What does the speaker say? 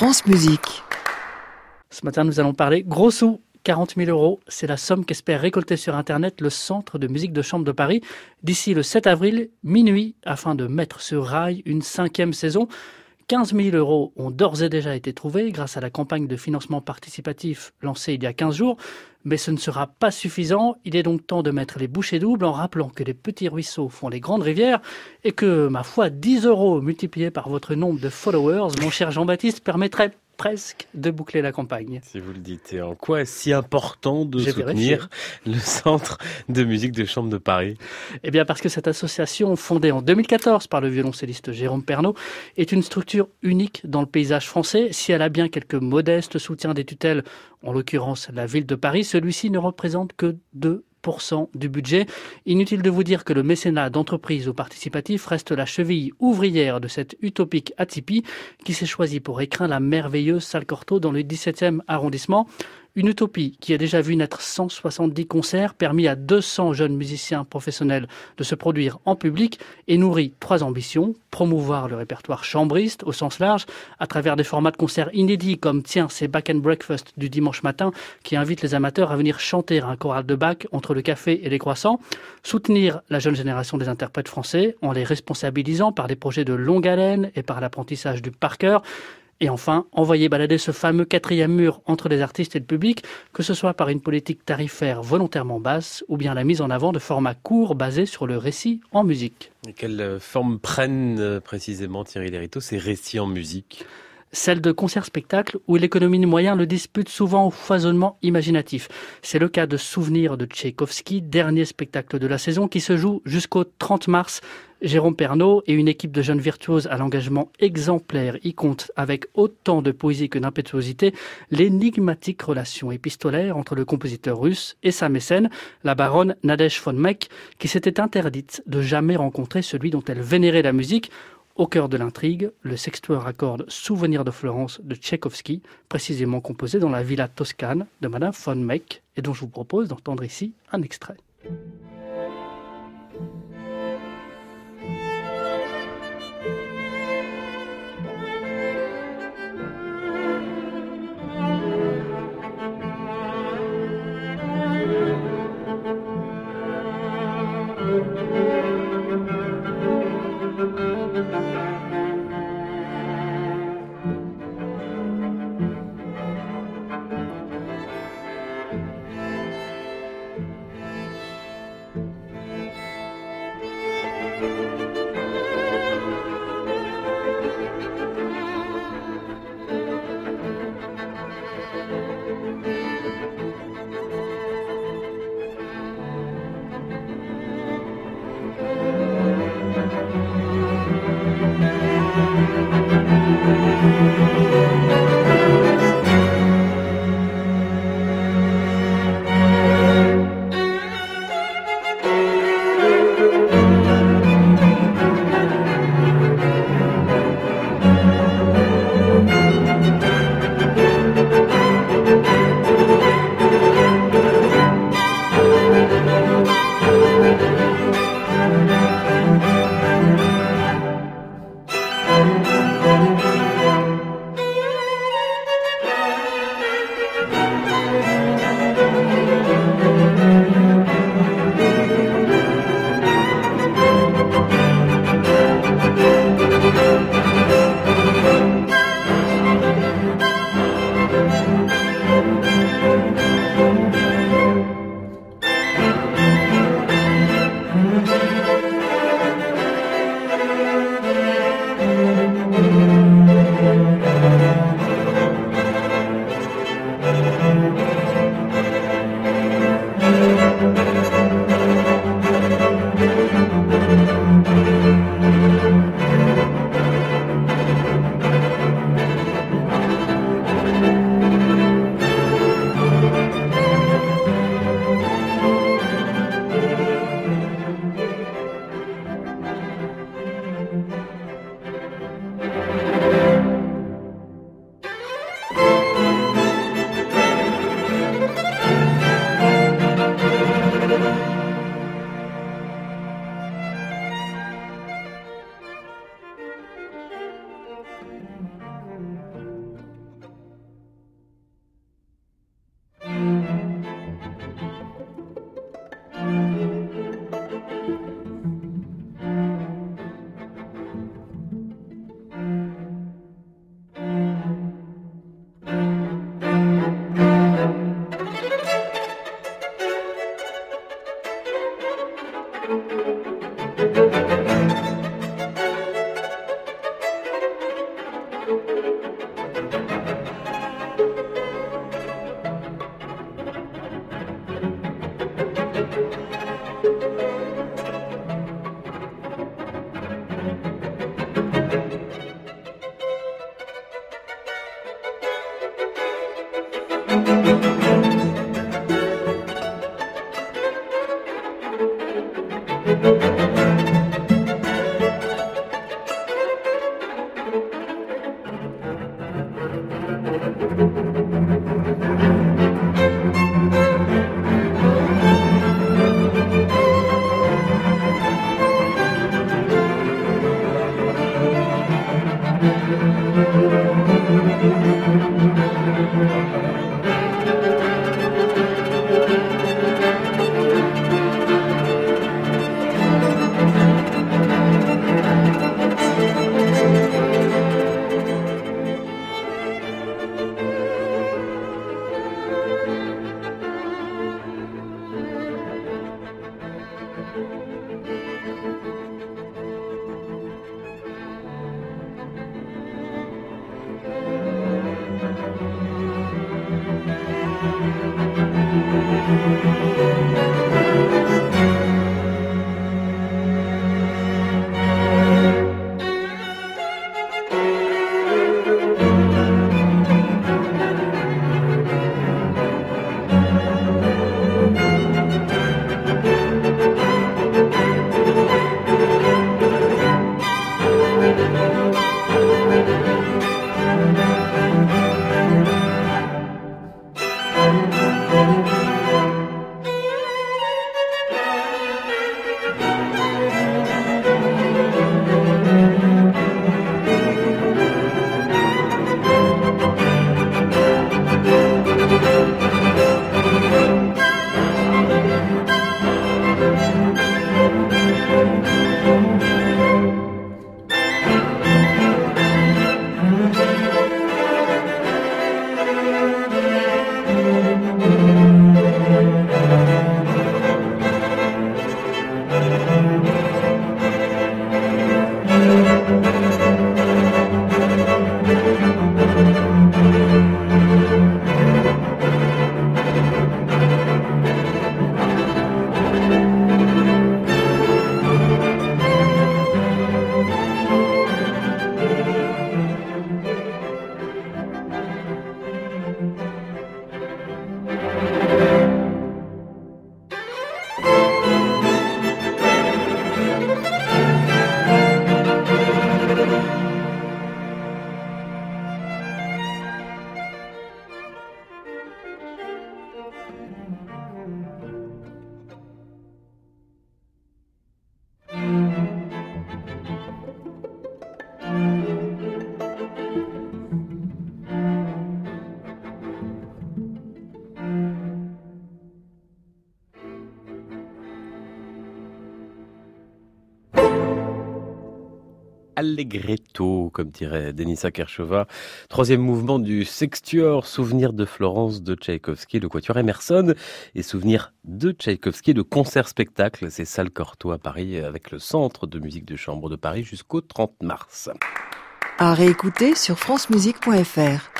France Musique. Ce matin, nous allons parler gros sous. 40 000 euros, c'est la somme qu'espère récolter sur Internet le Centre de musique de chambre de Paris d'ici le 7 avril, minuit, afin de mettre sur rail une cinquième saison. 15 000 euros ont d'ores et déjà été trouvés grâce à la campagne de financement participatif lancée il y a 15 jours, mais ce ne sera pas suffisant. Il est donc temps de mettre les bouchées doubles en rappelant que les petits ruisseaux font les grandes rivières et que, ma foi, 10 euros multipliés par votre nombre de followers, mon cher Jean-Baptiste, permettrait presque de boucler la campagne. Si vous le dites, et en quoi est-ce si important de soutenir le Centre de musique de chambre de Paris? Eh bien parce que cette association, fondée en 2014 par le violoncelliste Jérôme Pernaud, est une structure unique dans le paysage français. Si elle a bien quelques modestes soutiens des tutelles, en l'occurrence la ville de Paris, celui-ci ne représente que deux du budget. Inutile de vous dire que le mécénat d'entreprise ou participatif reste la cheville ouvrière de cette utopique atypie qui s'est choisie pour écraindre la merveilleuse salle Cortot dans le 17e arrondissement. Une utopie qui a déjà vu naître 170 concerts, permis à 200 jeunes musiciens professionnels de se produire en public et nourrit trois ambitions. Promouvoir le répertoire chambriste au sens large à travers des formats de concerts inédits comme Tiens, c'est Back and Breakfast du dimanche matin qui invite les amateurs à venir chanter un choral de Bach entre le café et les croissants. Soutenir la jeune génération des interprètes français en les responsabilisant par des projets de longue haleine et par l'apprentissage du par cœur. Et enfin, envoyer balader ce fameux quatrième mur entre les artistes et le public, que ce soit par une politique tarifaire volontairement basse ou bien la mise en avant de formats courts basés sur le récit en musique. Et quelle euh, forme prennent euh, précisément Thierry Lériteau ces récits en musique? Celle de concerts-spectacles où l'économie de moyens le dispute souvent au foisonnement imaginatif. C'est le cas de Souvenirs de Tchaïkovski, dernier spectacle de la saison qui se joue jusqu'au 30 mars Jérôme Pernaud et une équipe de jeunes virtuoses à l'engagement exemplaire y comptent avec autant de poésie que d'impétuosité l'énigmatique relation épistolaire entre le compositeur russe et sa mécène, la baronne Nadège von Meck, qui s'était interdite de jamais rencontrer celui dont elle vénérait la musique. Au cœur de l'intrigue, le sextueur accorde Souvenir de Florence de Tchaïkovski, précisément composé dans la villa toscane de Madame von Meck, et dont je vous propose d'entendre ici un extrait. Allegretto, comme dirait Denisa Kershova. Troisième mouvement du Sextuor, Souvenir de Florence de Tchaïkovski, le Quatuor Emerson, et Souvenir de Tchaïkovski, le concert-spectacle, c'est Salle Cortot à Paris, avec le Centre de musique de chambre de Paris jusqu'au 30 mars. À réécouter sur francemusique.fr.